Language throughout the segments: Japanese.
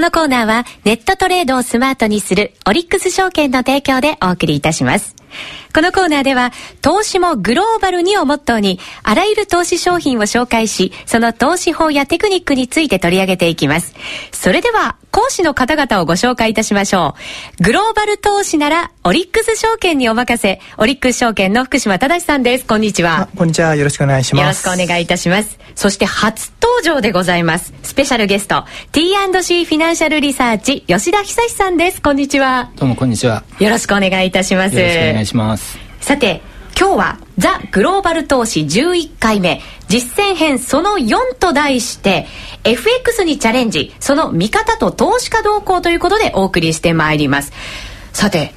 このコーナーはネットトレードをスマートにするオリックス証券の提供でお送りいたします。このコーナーでは、投資もグローバルにをモットーに、あらゆる投資商品を紹介し、その投資法やテクニックについて取り上げていきます。それでは、講師の方々をご紹介いたしましょう。グローバル投資なら、オリックス証券にお任せ、オリックス証券の福島正さんです。こんにちは。こんにちは。よろしくお願いします。よろしくお願いいたします。そして初登場でございます。スペシャルゲスト、T&C フィナンシャルリサーチ、吉田久さんです。こんにちは。どうもこんにちは。よろしくお願いいたします。願いします。さて、今日はザ・グローバル投資11回目。実践編その4と題して FX にチャレンジその見方と投資家動向ということでお送りしてまいります。さて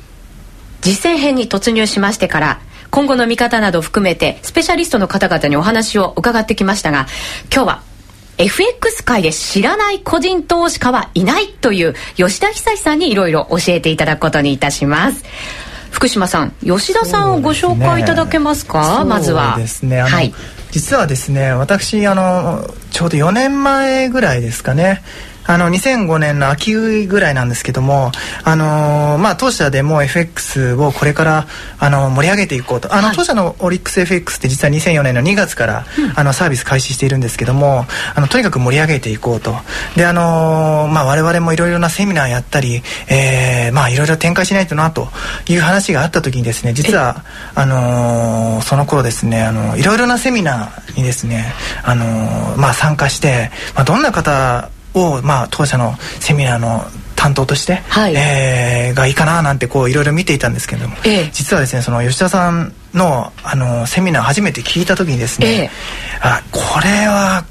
実践編に突入しましてから今後の見方など含めてスペシャリストの方々にお話を伺ってきましたが今日は FX 界で知らない個人投資家はいないという吉田久さんにいろいろ教えていただくことにいたします。福島さん吉田さんをご紹介いただけますか、ね、まずは。ですね。はい。実はですね私あのちょうど4年前ぐらいですかねあの2005年の秋ぐらいなんですけども、あのー、まあ、当社でも FX をこれから、あの盛り上げていこうと。あの、はい、当社のオリックス FX って実は2004年の2月から、うん、あのサービス開始しているんですけどもあのとにかく盛り上げていこうと。で、あのー、まあ、我々もいろいろなセミナーやったり、えーまあ、いろいろ展開しないとなという話があった時にですね実はあのー、その頃ですねあのいろいろなセミナーにですね、あのーまあ、参加して、まあ、どんな方を、まあ、当社のセミナーの担当として、はい、えー、がいいかななんてこういろいろ見ていたんですけれども、ええ、実はですねその吉田さんのあのセミナー初めて聞いた時にですね、え、あこれは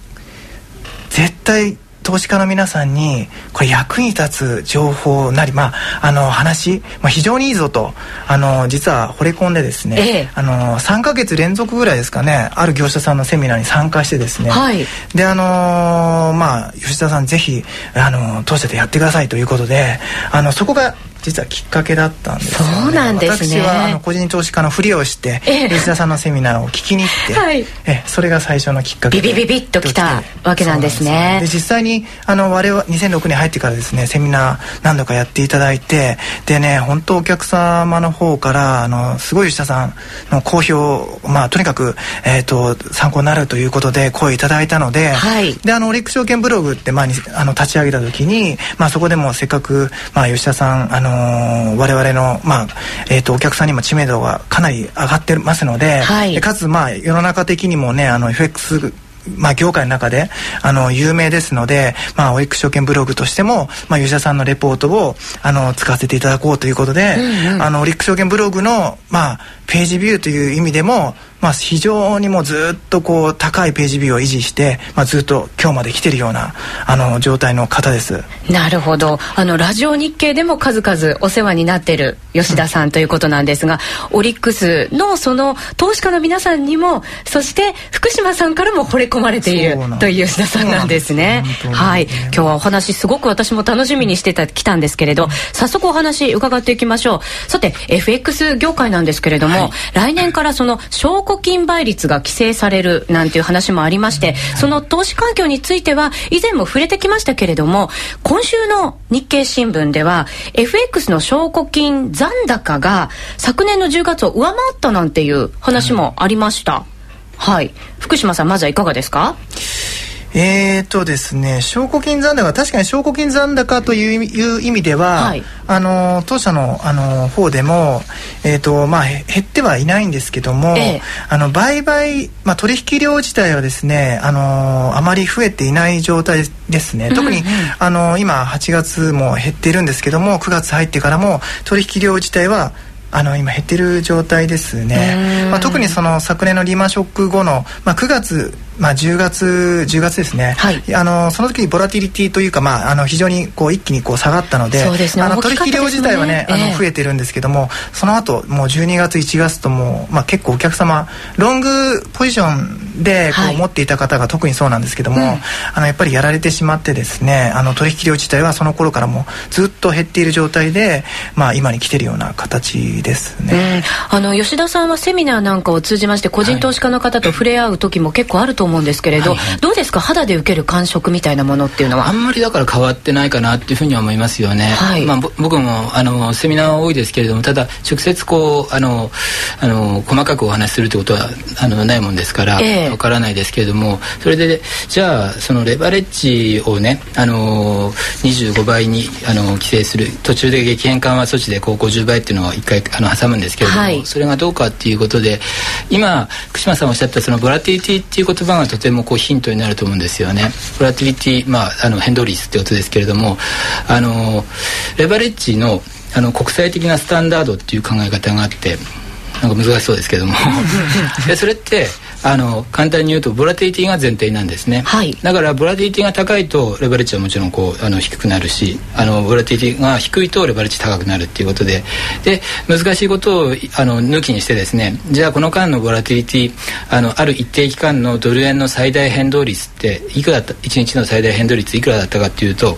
絶対投資家の皆さんにこれ役に立つ情報なり、まあ、あの話、まあ、非常にいいぞとあの実は惚れ込んでですね、ええ、あの3か月連続ぐらいですかねある業者さんのセミナーに参加してですね、はい、であのまあ吉田さんぜひあの当社でやってくださいということであのそこが実はきっかけだったんですよ、ね、そうなんですね。私はあの個人投資家のふりをして、え吉田さんのセミナーを聞きに行って、はい、えそれが最初のきっかけビビビビッときたわけなんですね。で実際にあの我々2006年入ってからですねセミナー何度かやっていただいてでね本当お客様の方からあのすごい吉田さんの好評まあとにかく、えーと、参考になるということで声いただいたので、はい、であのオリック証券ブログって、まあ、あの立ち上げた時に、まあ、そこでもせっかく、まあ、吉田さんあのの我々の、まあえーと、お客さんにも知名度がかなり上がってますのではい、でかつ、まあ、世の中的にもねあの FX まあ、業界の中であの有名ですので、まあ、オイック証券ブログとしても、まあ、吉田さんのレポートをあの使わせていただこうということで、うんうん、あのオリック証券ブログの、まあ、ページビューという意味でもまあ、非常にもずっとこう高いページビューを維持して、まあ、ずっと今日まで来てるようなあの状態の方です。なるほど。あのラジオ日経でも数々お世話になってる吉田さんということなんですが、うん、オリックスのその投資家の皆さんにもそして福島さんからも惚れ込まれているという吉田さんなんですね。はい、今日はお話すごく私も楽しみにしてた来たんですけれど、うん、早速お話伺っていきましょう。さて FX 業界なんですけれども、はい、来年からその証拠庫金倍率が規制されるなんていう話もありまして、その投資環境については以前も触れてきましたけれども、今週の日経新聞では FX の証拠金残高が昨年の10月を上回ったなんていう話もありました。はい。福島さん、まずはいかがですか？えーとですね、証拠金残高確かに証拠金残高という意味では、はい、あの当社のあの方でも、えーとまあ、減ってはいないんですけども、ええ、あの売買、まあ、取引量自体はですねあのあまり増えていない状態ですね。特に、うん。うん、あの今8月も減っているんですけども9月入ってからも取引量自体はあの今減ってる状態ですね、まあ、特にその昨年のリーマンショック後の、まあ、9月まあ、10月10月ですね、はい、あのその時にボラティリティというか、まあ、あの非常にこう一気にこう下がったのでそうですね、あの取引量自体はね、えー、あの増えてるんですけどもその後もう12月1月とも、まあ、結構お客様ロングポジションでこう、はい、持っていた方が特にそうなんですけども、うん、あのやっぱりやられてしまってですねあの取引量自体はその頃からもずっと減っている状態で、まあ、今に来てるような形ですね、うん、あの吉田さんはセミナーなんかを通じまして個人投資家の方と触れ合う時も結構あると思うんですけれど、はいはい、どうですか？肌で受ける感触みたいなものっていうのは？あんまりだから変わってないかなっていうふうには思いますよね、はい、まあ、僕もあのセミナーは多いですけれどもただ直接こうあのあの細かくお話しするってことはあのないもんですからわ、え。ー、からないですけれどもそれでじゃあそのレバレッジをねあの25倍にあの規制する。途中で激変緩和措置でこう50倍っていうのを一回あの挟むんですけれども、はい、それがどうかっていうことで今福島さんおっしゃったそのボラティリティっていう言葉がとてもこうヒントになると思うんですよね。ボラティリティ、まあ、あの変動率ってことですけれどもあのレバレッジのあの国際的なスタンダードっていう考え方があってなんか難しそうですけども。でそれってあの簡単に言うとボラティリティが前提なんですね、はい、だからボラティリティが高いとレバレッジはもちろんこうあの低くなるしあのボラティリティが低いとレバレッジ高くなるっていうことで。で難しいことをあの抜きにしてですねじゃあこの間のボラティリティあのある一定期間のドル円の最大変動率っていくらだった1日の最大変動率いくらだったかっていうと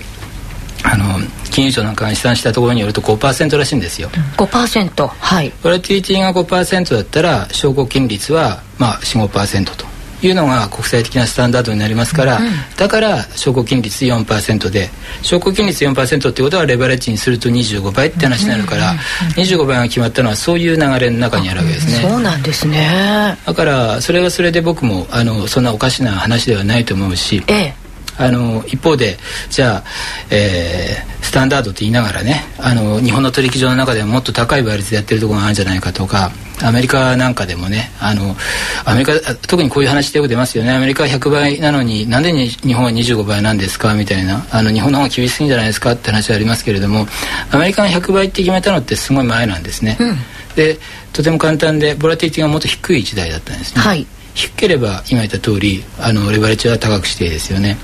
あの金融庁なんかが試算したところによると5%らしいんですよ。5%はい。ボラティリティが5%だったら証拠金率はまあ45%というのが国際的なスタンダードになりますから、うん、だから証拠金率4%で証拠金率4%ってことはレバレッジにすると25倍って話になるから、うん、25倍が決まったのはそういう流れの中にあるわけですね。そうなんですね。だからそれはそれで僕もあのそんなおかしな話ではないと思うし、ええあの一方でじゃあ、えー、スタンダードって言いながらねあの日本の取引所の中でももっと高い倍率でやってるところがあるんじゃないかとかアメリカなんかでもねあのアメリカ特にこういう話ってよく出ますよね。アメリカは100倍なのになんでに日本は25倍なんですか？みたいな。あの日本の方が厳しいんじゃないですか？って話はありますけれどもアメリカが100倍って決めたのってすごい前なんですね。うん、でとても簡単でボラティティがもっと低い時代だったんですね。はい低ければ今言った通りあのレバレッジは高くしてですよね。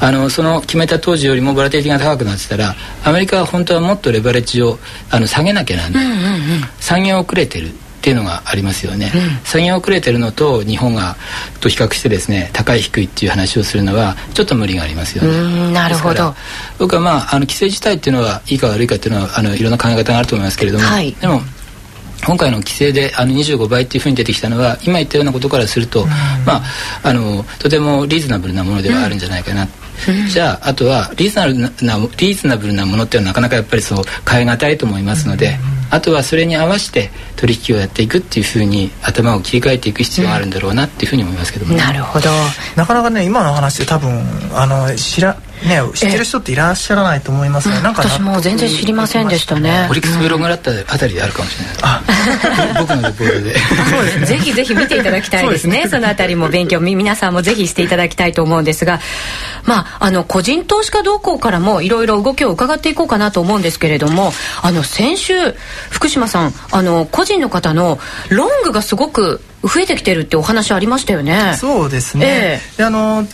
あのその決めた当時よりもボラティリティが高くなってたらアメリカは本当はもっとレバレッジをあの下げなきゃなんない、うんうんうん、産業遅れてる。っていうのがありますよね、うん、産業遅れてるのと日本がと比較してですね高い低いっていう話をするのはちょっと無理がありますよね。なるほど。僕はまああの規制自体っていうのはいいか悪いかっていうのはあのいろんな考え方があると思いますけれども、はい、でも今回の規制であの25倍っていうふうに出てきたのは今言ったようなことからすると、うん、まああのとてもリーズナブルなものではあるんじゃないかな、うん、じゃああとはリーズナブルなリーズナブルなものっていうのはなかなかやっぱりそう変え難いと思いますので、うん、あとはそれに合わせて取引をやっていくっていうふうに頭を切り替えていく必要があるんだろうなっていうふうに思いますけども、なるほど。なかなかね今の話で多分あの知らね知ってる人っていらっしゃらないと思いますね、なんか私も全然知りませんでしたね。オリックスブログだったあたりであるかもしれない、あ 僕のレポートで。そうですね。ぜひぜひ見ていただきたいですね。そのあたりも勉強皆さんもぜひしていただきたいと思うんですがまああの個人投資家動向からもいろいろ動きを伺っていこうかなと思うんですけれどもあの先週福島さんあの個人の方のロングがすごく増えてきてるってお話ありましたよね。そうですね。えー、あの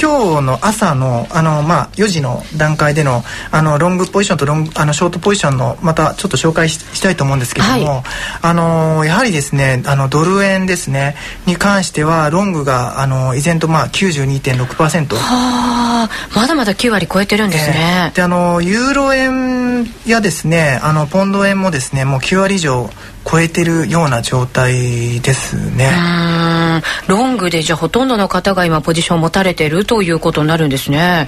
今日の朝のあの、まあ、4時の段階でのあのロングポジションとロングあのショートポジションのまたちょっと紹介したいと思うんですけれども、はい、あのやはりですねあのドル円ですねに関してはロングがあの依然とまあ92.6%はあまだまだ9割超えてるんですね、えー、であのユーロ円やですねあのポンド円もですねもう9割以上超えてるような状態ですね。ロングでじゃあほとんどの方が今ポジションを持たれてるということになるんですね。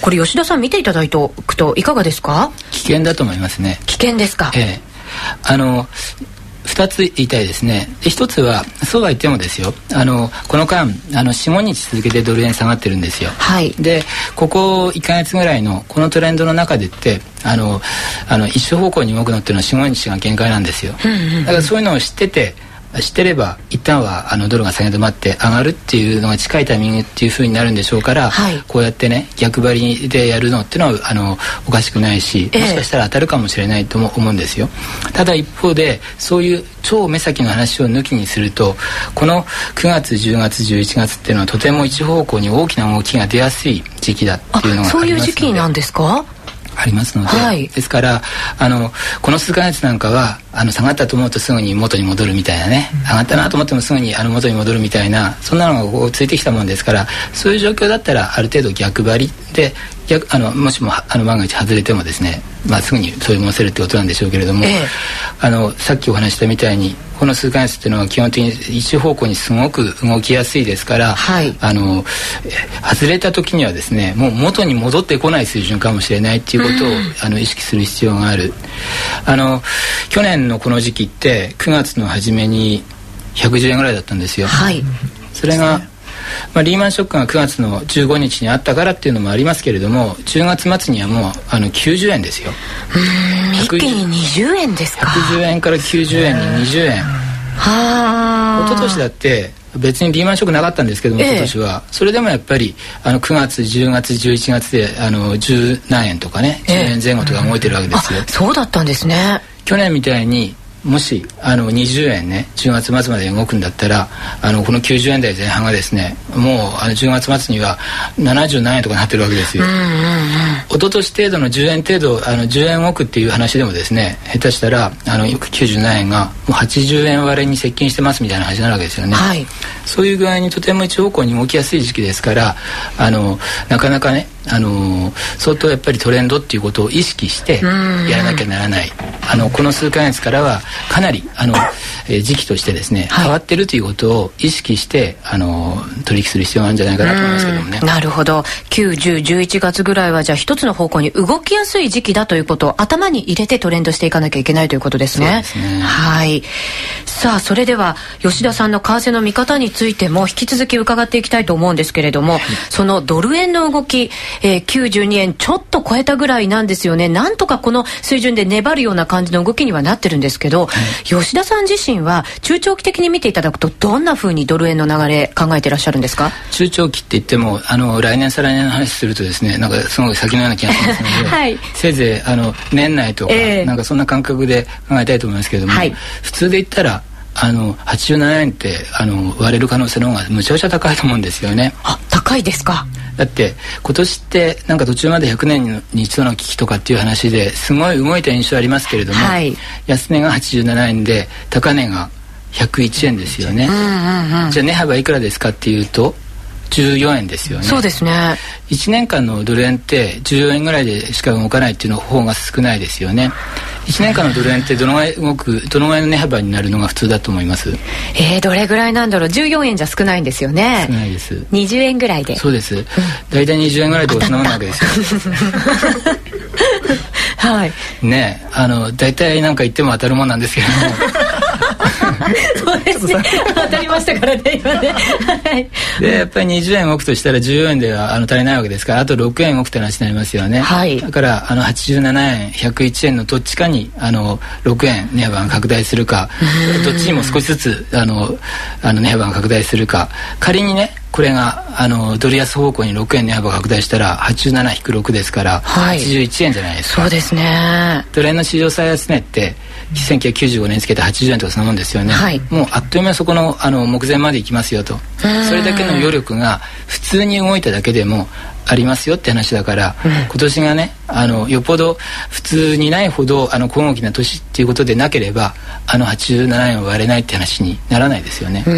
これ吉田さん見ていただいておくといかがですか？危険だと思いますね。危険ですか？ええ。あの2つ言いたいですね。で1つはそうは言ってもですよ。あのこの間あの45日続けてドル円下がってるんですよ、はい、でここ1か月ぐらいのこのトレンドの中でってあのあの一緒方向に動くのっていうのは45日が限界なんですよ、だからそういうのを知ってて知ってれば一旦はあのドルが下げ止まって上がるっていうのが近いタイミングっていうふうになるんでしょうから、はい、こうやってね逆張りでやるのっていうのはあのおかしくないし、もしかしたら当たるかもしれないとも思うんですよ。ただ一方でそういう超目先の話を抜きにするとこの9月10月11月っていうのはとても一方向に大きな動きが出やすい時期だっていうのがありますので。そういう時期なんですか？ありますので、はい、ですからあのこの数か月なんかはあの下がったと思うとすぐに元に戻るみたいなね、上がったなと思ってもすぐにあの元に戻るみたいなそんなのがこうついてきたもんですからそういう状況だったらある程度逆張りで逆あのもしもあの万が一外れてもですね、まあ、すぐにそういう戻せるってことなんでしょうけれども、ええ、あのさっきお話したみたいにこの数ヶ月っていうのは基本的に一方向にすごく動きやすいですから、はい、あの外れた時にはですねもう元に戻ってこない水準かもしれないっていうことを、うん、あの意識する必要がある。あの去年のこの時期って9月の初めに110円ぐらいだったんですよ。はい、それがまあ、リーマンショックが9月の15日にあったからっていうのもありますけれども10月末にはもうあの90円ですよ。一気に20円ですか。110円から90円に20円。はあ。一昨年だって別にリーマンショックなかったんですけども、今年は。それでもやっぱりあの9月10月11月であの10何円とかね10円前後とか動いてるわけですよ、そうだったんですね去年みたいにもしあの20円ね10月末まで動くんだったらあのこの90円台前半がですねもうあの10月末には70何円とかなってるわけですよ。うんうんうん、一昨年程度の10円程度あの10円動くっていう話でもですね下手したらあの90何円がもう80円割れに接近してますみたいな話になるわけですよね。はい、そういう具合にとても一方向に動きやすい時期ですからあのなかなかねあの相当やっぱりトレンドっていうことを意識してやらなきゃならない。あのこの数か月からはかなりあの、えー、時期としてですね、変わってるということを意識してあの取引する必要があるんじゃないかなと思いますけどもね。なるほど。91011月ぐらいはじゃあ一つの方向に動きやすい時期だということを頭に入れてトレンドしていかなきゃいけないということですね。すね。はい。さあそれでは吉田さんの為替の見方についても引き続き伺っていきたいと思うんですけれども、はい、そのドル円の動きえー、92円ちょっと超えたぐらいなんですよね。なんとかこの水準で粘るような感じの動きにはなってるんですけど、はい、吉田さん自身は中長期的に見ていただくとどんなふうにドル円の流れ考えていらっしゃるんですか？中長期って言ってもあの来年再来年の話するとですねなんかすごい先のような気がしますので、はい、せいぜいあの年内とか、えー、なんかそんな感覚で考えたいと思いますけれども、はい、普通で言ったらあの87円ってあの割れる可能性の方がむちゃくちゃ高いと思うんですよね。あ高いですか。だって今年ってなんか途中まで100年に一度の危機とかっていう話ですごい動いた印象ありますけれども、はい、安値が87円で高値が101円ですよね。じゃあ値幅いくらですかっていうと14円ですよね。そうですね。1年間のドル円って14円ぐらいでしか動かないっていうの方が少ないですよね。1年間のドル円ってどのぐらい動くどのぐらいの値幅になるのが普通だと思います？えー、どれぐらいなんだろう？14円じゃ少ないんですよね。少ないです。20円ぐらいで。そうです。大体20円ぐらいで収まるわけですよ。はい。ねあの大体なんか言っても当たるもんなんですけどもそうですね。当たりましたからね今ね、はい、でやっぱり20円動くとしたら14円ではあの足りないわけですからあと6円動くって話になりますよね、はい、だからあの87円101円のどっちかにあの6円値幅が拡大するかどっちにも少しずつあのあの値幅が拡大するか。仮にねこれがあのドル安方向に6円値幅拡大したら87-6ですから、はい、81円じゃないですか。そうですね。ドル円の市場最安値って1995年つけて80円とかそんなもんですよね、はい、もうあっという間にそこのあの目前まで行きますよと。それだけの余力が普通に動いただけでもありますよって話だから、うん、今年がねあのよっぽど普通にないほどあの小動きな年っていうことでなければあの87円を割れないって話にならないですよね。う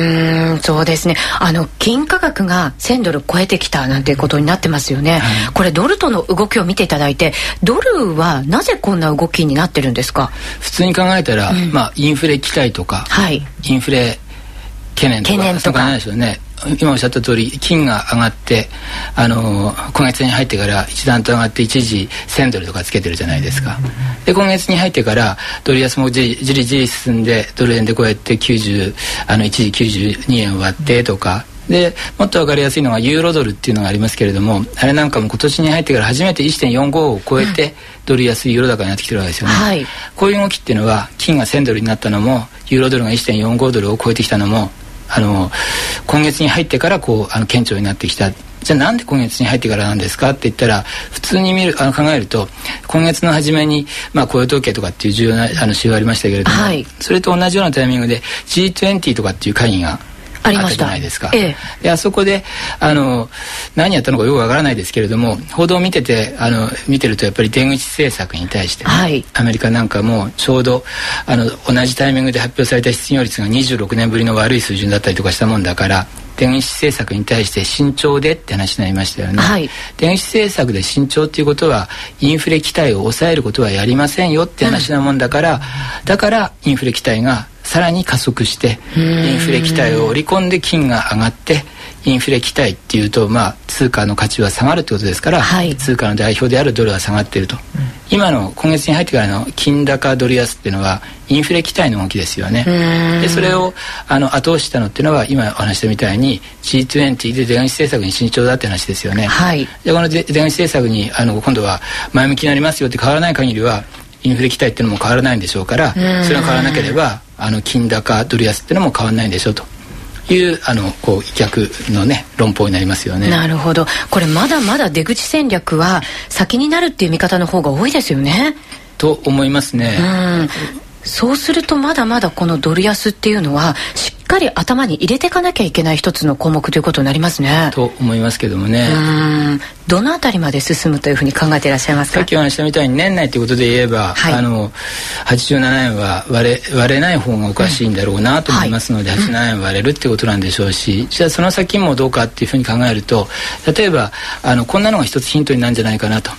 んそうですね。あの金価格が1000ドル超えてきたなんていうことになってますよね、はい、これドルとの動きを見ていただいてドルはなぜこんな動きになってるんですか？普通に考えたら、うん、まあインフレ期待とか、はい、インフレ懸念とか懸念とか。ないですよね今おっしゃった通り金が上がってあの今月に入ってから一段と上がって一時1000ドルとかつけてるじゃないですか。で今月に入ってからドル安もじりじりじり進んでドル円でこうやって90あの一時92円割ってとか。でもっと分かりやすいのがユーロドルっていうのがありますけれどもあれなんかも今年に入ってから初めて1.45を超えてドル安ユーロ高になってきてるわけですよね、はい、こういう動きっていうのは金が1000ドルになったのもユーロドルが1.45ドルを超えてきたのもあの今月に入ってからこうあの顕著になってきた。じゃあなんで今月に入ってからなんですかって言ったら普通に見るあの考えると今月の初めに、まあ、雇用統計とかっていう重要なあの指標ありましたけれども、はい、それと同じようなタイミングで G20 とかっていう会議があったじゃないですか。ええ、であそこであの何やったのかよくわからないですけれども報道を見ててあの見てるとやっぱり出口政策に対して、ねはい、アメリカなんかもちょうどあの同じタイミングで発表された失業率が26年ぶりの悪い水準だったりとかしたもんだから電子政策に対して慎重でって話になりましたよね、はい、電子政策で慎重っていうことはインフレ期待を抑えることはやりませんよって話なもんだから、うん、だからインフレ期待がさらに加速してインフレ期待を織り込んで金が上がってインフレ期待っていうと、まあ、通貨の価値は下がるってことですから、はい、通貨の代表であるドルは下がっていると、うん、今の今月に入ってからの金高ドル安っていうのはインフレ期待の動きですよね。でそれをあの後押ししたのっていうのは今お話したみたいに G20 で出口政策に慎重だって話ですよね、はい、でこの出口政策にあの今度は前向きになりますよって変わらない限りはインフレ期待っていうのも変わらないんでしょうからそれが変わらなければあの金高ドル安っていうのも変わらないんでしょうというあのこう逆のね論法になりますよね。なるほど。これまだまだ出口戦略は先になるっていう見方の方が多いですよね。と思いますね。うんそうするとまだまだこのドル安っていうのはしっかり頭に入れていかなきゃいけない一つの項目ということになりますね。と思いますけどもね。うんどのあたりまで進むというふうに考えていらっしゃいますか？さっきお話したみたいに年内ということで言えば、はい、あの87円は割れ割れない方がおかしいんだろうなと思いますので、うん、87円割れるっていうことなんでしょうし、じゃあその先もどうかっていうふうに考えると例えばあのこんなのが一つヒントになるんじゃないかなと。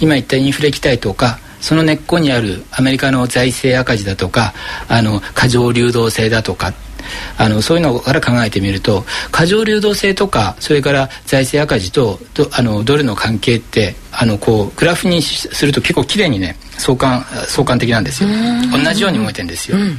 今言ったインフレ期待とかその根っこにあるアメリカの財政赤字だとかあの過剰流動性だとかあのそういうのから考えてみると過剰流動性とかそれから財政赤字とあのドルの関係ってあのこうグラフにすると結構綺麗にね相関相関的なんですよ。同じように動いてるんですよ。うん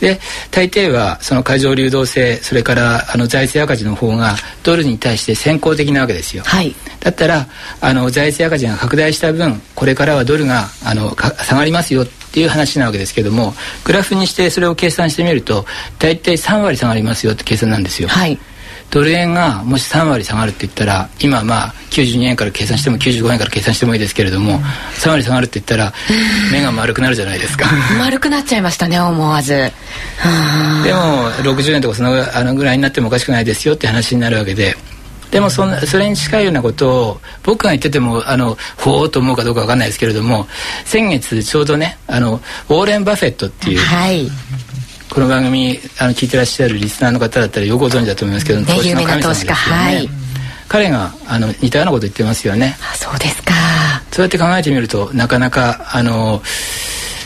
で大抵はその過剰流動性それからあの財政赤字の方がドルに対して先行的なわけですよ、はい、だったらあの財政赤字が拡大した分これからはドルがあの下がりますよっていう話なわけですけどもグラフにしてそれを計算してみると大体3割下がりますよって計算なんですよ。はいドル円がもし3割下がるって言ったら今まあ92円から計算しても95円から計算してもいいですけれども、うん、3割下がるって言ったら目が丸くなるじゃないですか。丸くなっちゃいましたね思わず。でも60円とかそのあのぐらいになってもおかしくないですよって話になるわけで。でもそんなそれに近いようなことを僕が言っててもあのほうと思うかどうか分かんないですけれども先月ちょうどねあのウォーレン・バフェットっていう、はい、この番組あの聞いてらっしゃるリスナーの方だったらよくご存知だと思いますけど、投資の神様ですよね、はい、彼があの似たようなこと言ってますよね。あそうですか。そうやって考えてみるとなかなかあの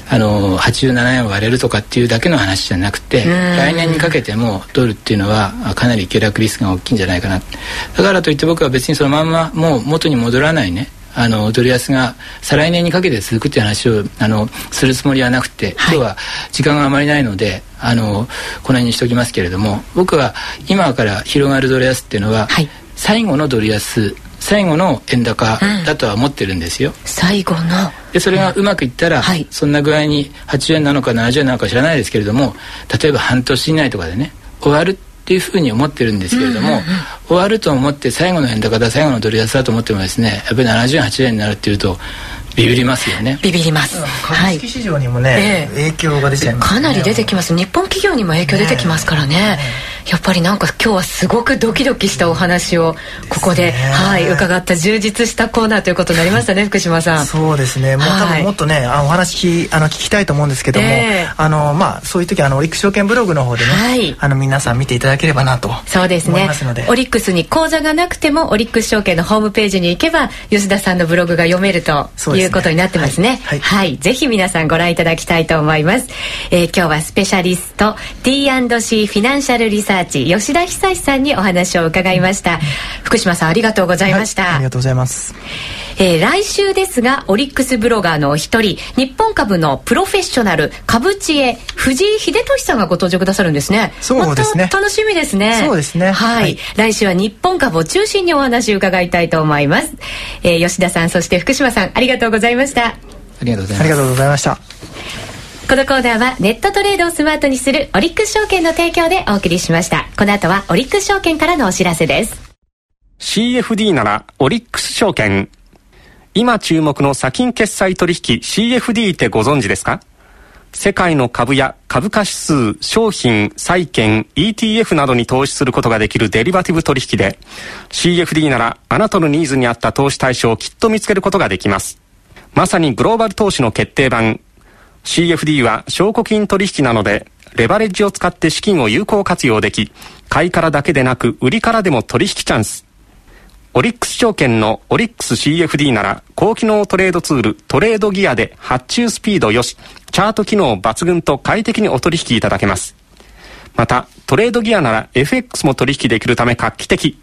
あの87円割れるとかっていうだけの話じゃなくて来年にかけてもドルっていうのはかなり下落リスクが大きいんじゃないかな。だからといって僕は別にそのまんまもう元に戻らないねあのドル安が再来年にかけて続くっていう話をあのするつもりはなくて、はい、今日は時間があまりないのであのこの辺にしておきますけれども僕は今から広がるドル安っていうのは、はい、最後のドル安最後の円高だとは思ってるんですよ、うん、最後の。でそれがうまくいったら、はい、そんな具合に80円なのか70円なのか知らないですけれども例えば半年以内とかでね終わるっていうふうに思ってるんですけれども、うんうんうん、終わると思って最後の円高だ最後のドル安だと思ってもですねやっぱり78円になるっていうとビビりますよね。ビビります。株式市場にもね、はい、影響が出ちゃいます、ね、かなり出てきます。日本企業にも影響出てきますからね。ねやっぱりなんか今日はすごくドキドキしたお話をここで、はい伺った充実したコーナーということになりましたね福島さん。そうですね。もう、多分もっとねあお話あの聞きたいと思うんですけども、えー、あのまあそういう時あのオリックス証券ブログの方でね、はい、あの皆さん見ていただければなとそうですね。オリックスに口座がなくてもオリックス証券のホームページに行けば吉田さんのブログが読めるということになってますね、ね、はい、はい、ぜひ皆さんご覧いただきたいと思います、えー、今日はスペシャリスト T&C フィナンシャルリサーチ吉田久さんにお話を伺いました。福島さんありがとうございました、はい、ありがとうございます。えー、来週ですがオリックスブロガーのお一人日本株のプロフェッショナル株知恵藤井秀俊さんがご登場くださるんですね。そうですね、ま、楽しみですね。そうですね。はい、はい、来週は日本株を中心にお話を伺いたいと思います、えー、吉田さんそして福島さんありがとうございました。ありがとうございます。ありがとうございましたこのコーナーはネットトレードをスマートにするオリックス証券の提供でお送りしました。この後はオリックス証券からのお知らせです。CFD ならオリックス証券。今注目の先金決済取引 CFD ってご存知ですか？世界の株や株価指数、商品、債券、ETF などに投資することができるデリバティブ取引で、CFD ならあなたのニーズに合った投資対象をきっと見つけることができます。まさにグローバル投資の決定版。CFD は証拠金取引なので、レバレッジを使って資金を有効活用でき、買いからだけでなく売りからでも取引チャンス。オリックス証券のオリックス CFD なら高機能トレードツールトレードギアで発注スピードよし、チャート機能抜群と快適にお取引いただけます。また、トレードギアなら FX も取引できるため画期的。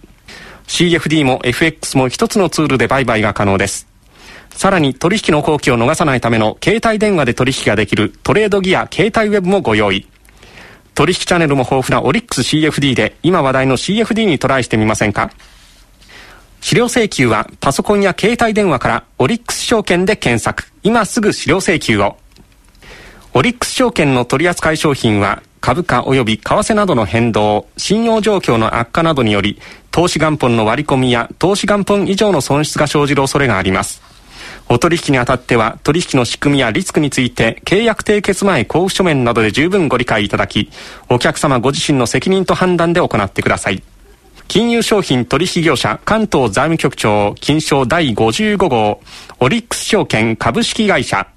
CFD も FX も一つのツールで売買が可能です。さらに取引の後期を逃さないための携帯電話で取引ができるトレードギア携帯ウェブもご用意。取引チャンネルも豊富なオリックス CFD で今話題の CFD にトライしてみませんか？資料請求はパソコンや携帯電話からオリックス証券で検索。今すぐ資料請求を。オリックス証券の取扱い商品は株価及び為替などの変動、信用状況の悪化などにより、投資元本の割り込みや投資元本以上の損失が生じる恐れがあります。お取引にあたっては取引の仕組みやリスクについて契約締結前交付書面などで十分ご理解いただき、お客様ご自身の責任と判断で行ってください。金融商品取引業者関東財務局長金賞第55号オリックス証券株式会社